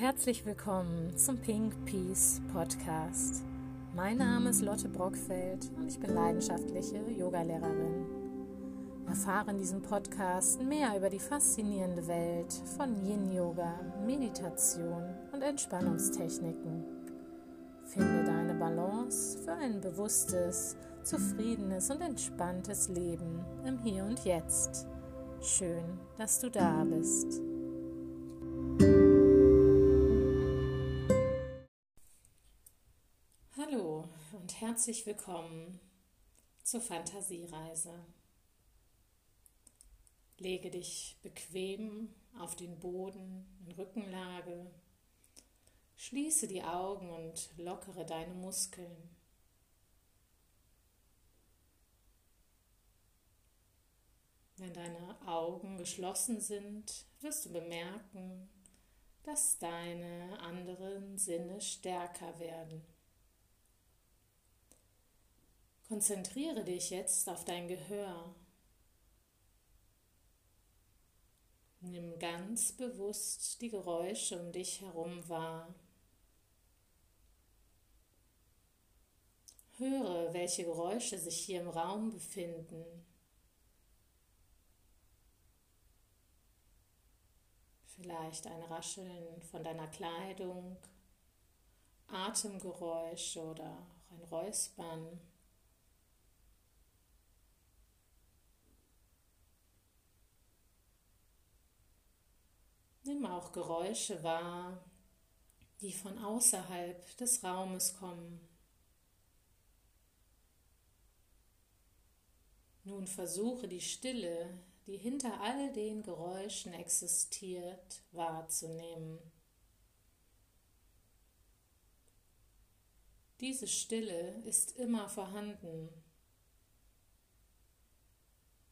herzlich willkommen zum Pink Peace Podcast. Mein Name ist Lotte Brockfeld und ich bin leidenschaftliche Yogalehrerin. Erfahre in diesem Podcast mehr über die faszinierende Welt von Yin Yoga, Meditation und Entspannungstechniken. Finde deine Balance für ein bewusstes, zufriedenes und entspanntes Leben im Hier und Jetzt. Schön, dass du da bist. Herzlich willkommen zur Fantasiereise. Lege dich bequem auf den Boden in Rückenlage, schließe die Augen und lockere deine Muskeln. Wenn deine Augen geschlossen sind, wirst du bemerken, dass deine anderen Sinne stärker werden. Konzentriere dich jetzt auf dein Gehör. Nimm ganz bewusst die Geräusche um dich herum wahr. Höre, welche Geräusche sich hier im Raum befinden. Vielleicht ein Rascheln von deiner Kleidung, Atemgeräusche oder auch ein Räuspern. Nimm auch Geräusche wahr, die von außerhalb des Raumes kommen. Nun versuche die Stille, die hinter all den Geräuschen existiert, wahrzunehmen. Diese Stille ist immer vorhanden.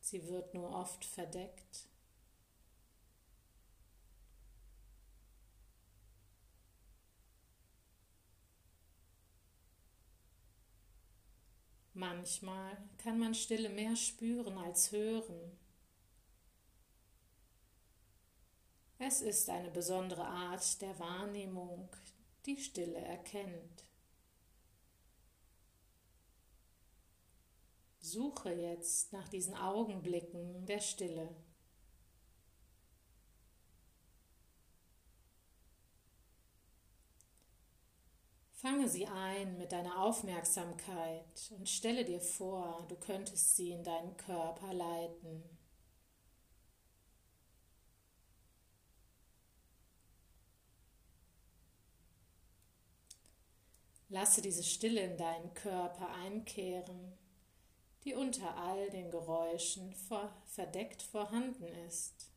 Sie wird nur oft verdeckt. Manchmal kann man Stille mehr spüren als hören. Es ist eine besondere Art der Wahrnehmung, die Stille erkennt. Suche jetzt nach diesen Augenblicken der Stille. Fange sie ein mit deiner Aufmerksamkeit und stelle dir vor, du könntest sie in deinen Körper leiten. Lasse diese Stille in deinen Körper einkehren, die unter all den Geräuschen verdeckt vorhanden ist.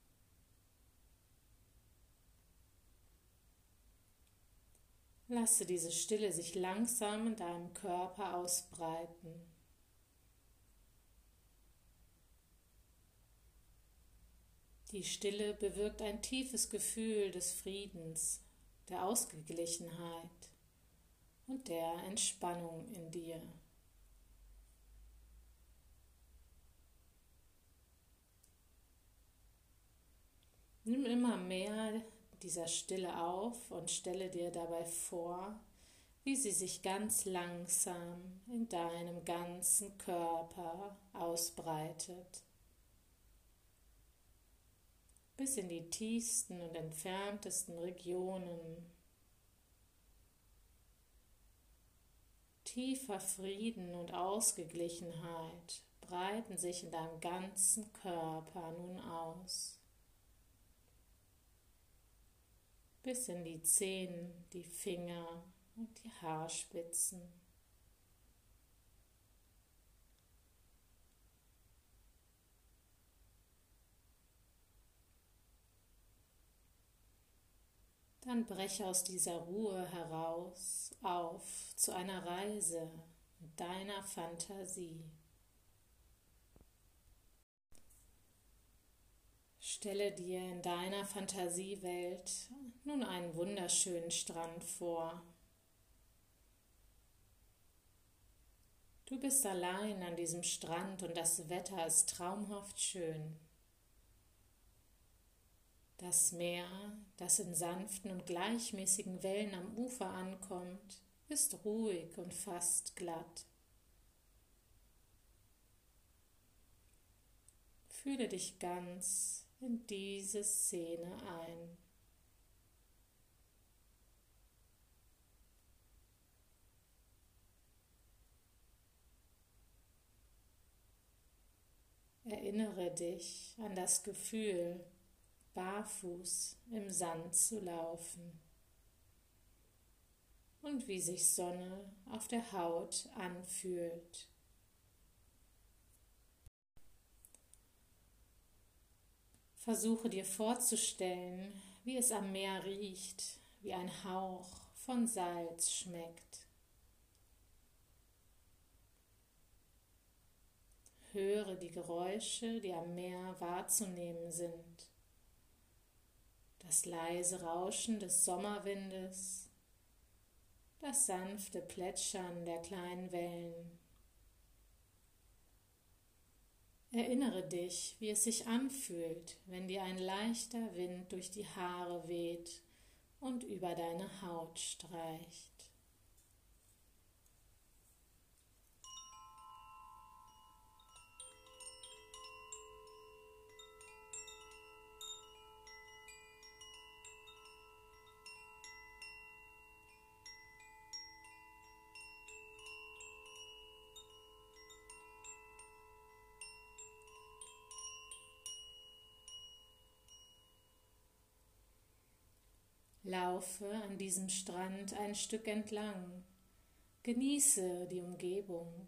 Lasse diese Stille sich langsam in deinem Körper ausbreiten. Die Stille bewirkt ein tiefes Gefühl des Friedens, der Ausgeglichenheit und der Entspannung in dir. Nimm immer mehr dieser Stille auf und stelle dir dabei vor, wie sie sich ganz langsam in deinem ganzen Körper ausbreitet, bis in die tiefsten und entferntesten Regionen. Tiefer Frieden und Ausgeglichenheit breiten sich in deinem ganzen Körper nun aus. Bis in die Zehen, die Finger und die Haarspitzen. Dann breche aus dieser Ruhe heraus auf zu einer Reise mit deiner Fantasie. Stelle dir in deiner Fantasiewelt nun einen wunderschönen Strand vor. Du bist allein an diesem Strand und das Wetter ist traumhaft schön. Das Meer, das in sanften und gleichmäßigen Wellen am Ufer ankommt, ist ruhig und fast glatt. Fühle dich ganz in diese Szene ein. Erinnere dich an das Gefühl, barfuß im Sand zu laufen und wie sich Sonne auf der Haut anfühlt. Versuche dir vorzustellen, wie es am Meer riecht, wie ein Hauch von Salz schmeckt. Höre die Geräusche, die am Meer wahrzunehmen sind. Das leise Rauschen des Sommerwindes, das sanfte Plätschern der kleinen Wellen. Erinnere dich, wie es sich anfühlt, wenn dir ein leichter Wind durch die Haare weht und über deine Haut streicht. Laufe an diesem Strand ein Stück entlang. Genieße die Umgebung.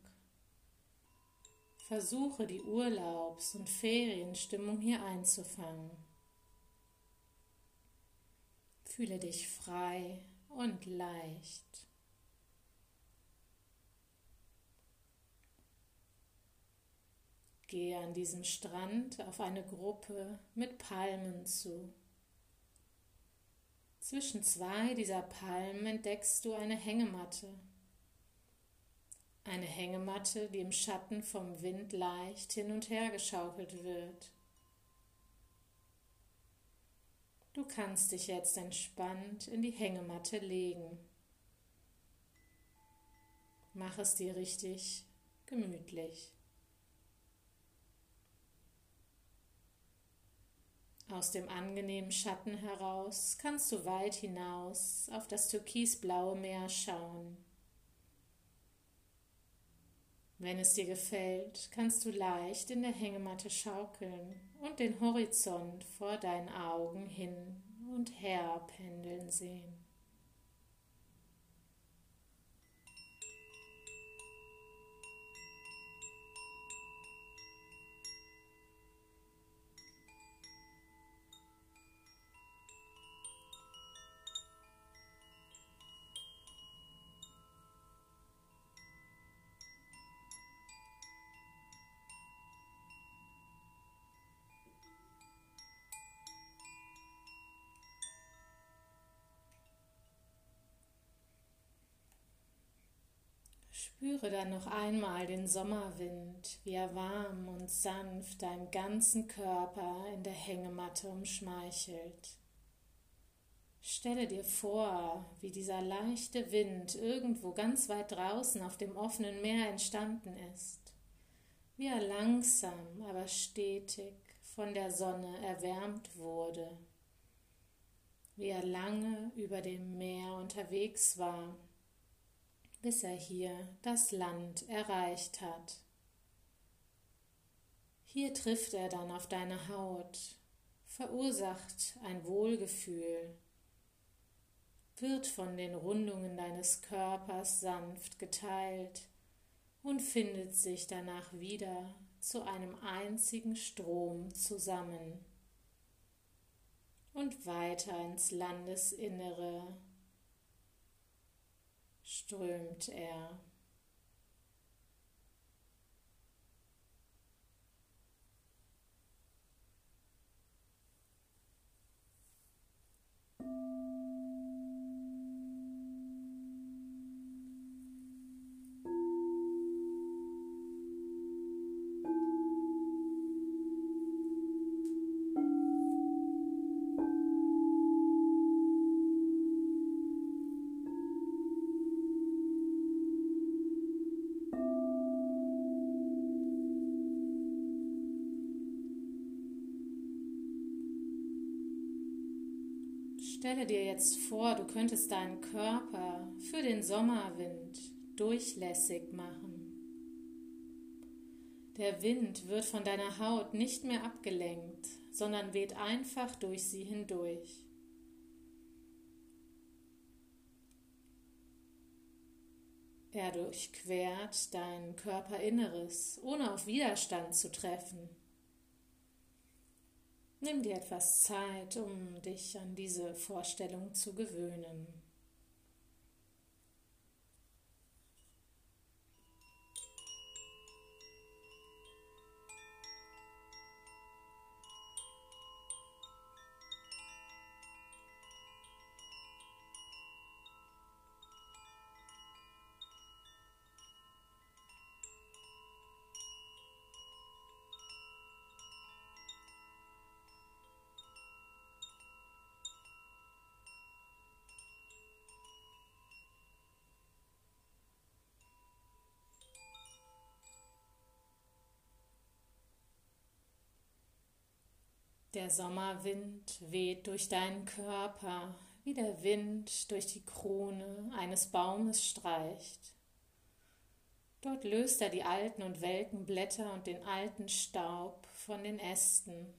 Versuche die Urlaubs- und Ferienstimmung hier einzufangen. Fühle dich frei und leicht. Gehe an diesem Strand auf eine Gruppe mit Palmen zu. Zwischen zwei dieser Palmen entdeckst du eine Hängematte. Eine Hängematte, die im Schatten vom Wind leicht hin und her geschaukelt wird. Du kannst dich jetzt entspannt in die Hängematte legen. Mach es dir richtig gemütlich. Aus dem angenehmen Schatten heraus kannst du weit hinaus auf das türkisblaue Meer schauen. Wenn es dir gefällt, kannst du leicht in der Hängematte schaukeln und den Horizont vor deinen Augen hin und her pendeln sehen. Spüre dann noch einmal den Sommerwind, wie er warm und sanft deinen ganzen Körper in der Hängematte umschmeichelt. Stelle dir vor, wie dieser leichte Wind irgendwo ganz weit draußen auf dem offenen Meer entstanden ist, wie er langsam, aber stetig von der Sonne erwärmt wurde, wie er lange über dem Meer unterwegs war bis er hier das Land erreicht hat. Hier trifft er dann auf deine Haut, verursacht ein Wohlgefühl, wird von den Rundungen deines Körpers sanft geteilt und findet sich danach wieder zu einem einzigen Strom zusammen und weiter ins Landesinnere strömt er. Musik Stelle dir jetzt vor, du könntest deinen Körper für den Sommerwind durchlässig machen. Der Wind wird von deiner Haut nicht mehr abgelenkt, sondern weht einfach durch sie hindurch. Er durchquert dein Körperinneres, ohne auf Widerstand zu treffen. Nimm dir etwas Zeit, um dich an diese Vorstellung zu gewöhnen. Der Sommerwind weht durch deinen Körper, wie der Wind durch die Krone eines Baumes streicht. Dort löst er die alten und welken Blätter und den alten Staub von den Ästen,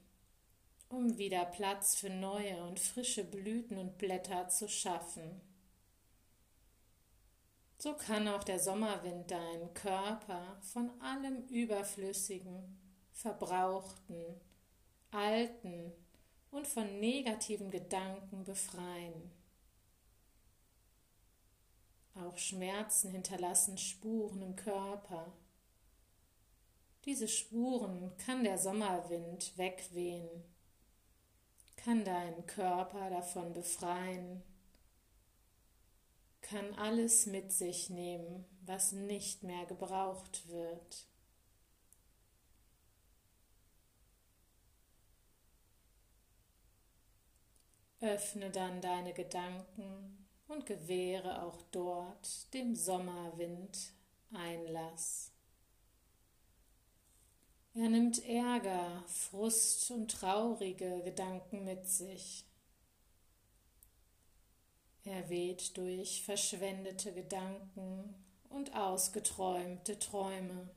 um wieder Platz für neue und frische Blüten und Blätter zu schaffen. So kann auch der Sommerwind deinen Körper von allem Überflüssigen, Verbrauchten, alten und von negativen Gedanken befreien. Auch Schmerzen hinterlassen Spuren im Körper. Diese Spuren kann der Sommerwind wegwehen, kann deinen Körper davon befreien, kann alles mit sich nehmen, was nicht mehr gebraucht wird. Öffne dann deine Gedanken und gewähre auch dort dem Sommerwind Einlass. Er nimmt Ärger, Frust und traurige Gedanken mit sich. Er weht durch verschwendete Gedanken und ausgeträumte Träume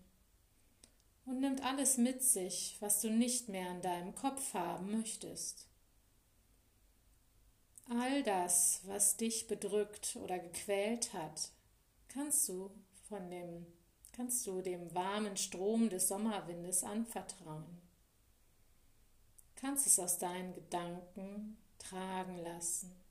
und nimmt alles mit sich, was du nicht mehr in deinem Kopf haben möchtest. All das, was dich bedrückt oder gequält hat, kannst du von dem kannst du dem warmen Strom des Sommerwindes anvertrauen. Kannst es aus deinen Gedanken tragen lassen.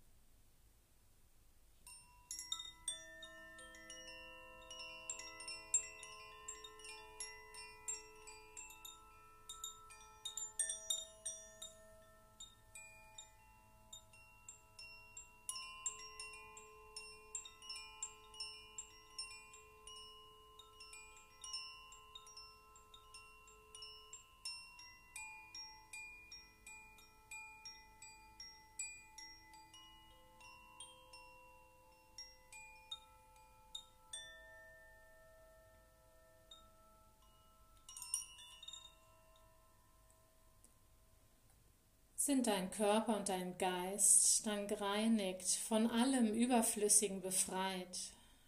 Sind dein Körper und dein Geist dann gereinigt, von allem Überflüssigen befreit,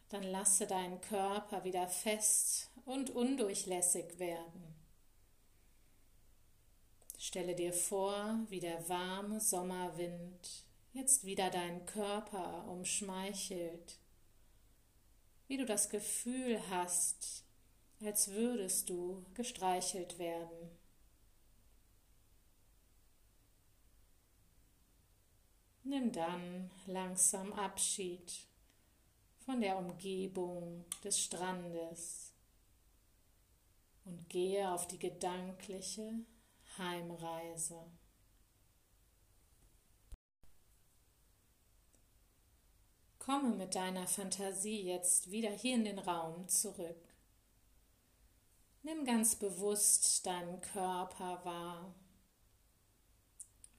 dann lasse deinen Körper wieder fest und undurchlässig werden. Stelle dir vor, wie der warme Sommerwind jetzt wieder deinen Körper umschmeichelt, wie du das Gefühl hast, als würdest du gestreichelt werden. Nimm dann langsam Abschied von der Umgebung des Strandes und gehe auf die gedankliche Heimreise. Komme mit deiner Fantasie jetzt wieder hier in den Raum zurück. Nimm ganz bewusst deinen Körper wahr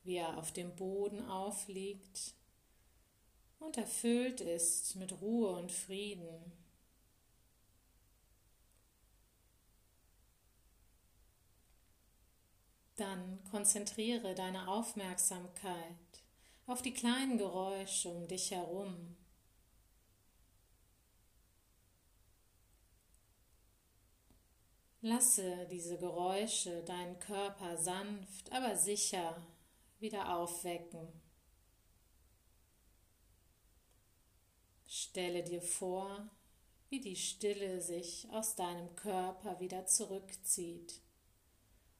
wie er auf dem Boden aufliegt und erfüllt ist mit Ruhe und Frieden. Dann konzentriere deine Aufmerksamkeit auf die kleinen Geräusche um dich herum. Lasse diese Geräusche deinen Körper sanft, aber sicher wieder aufwecken. Stelle dir vor, wie die Stille sich aus deinem Körper wieder zurückzieht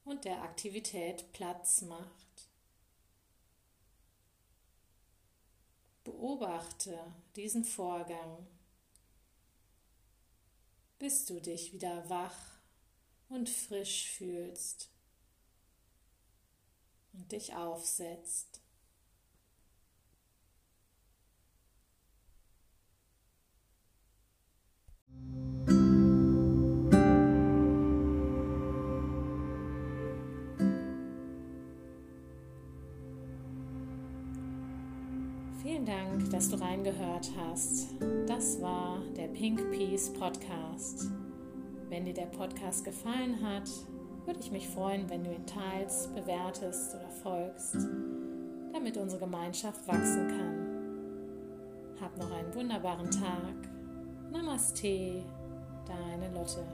und der Aktivität Platz macht. Beobachte diesen Vorgang, bis du dich wieder wach und frisch fühlst und dich aufsetzt. Vielen Dank, dass du reingehört hast. Das war der Pink Peace Podcast. Wenn dir der Podcast gefallen hat, würde ich mich freuen, wenn du ihn teilst, bewertest oder folgst, damit unsere Gemeinschaft wachsen kann. Hab noch einen wunderbaren Tag. Namaste, deine Lotte.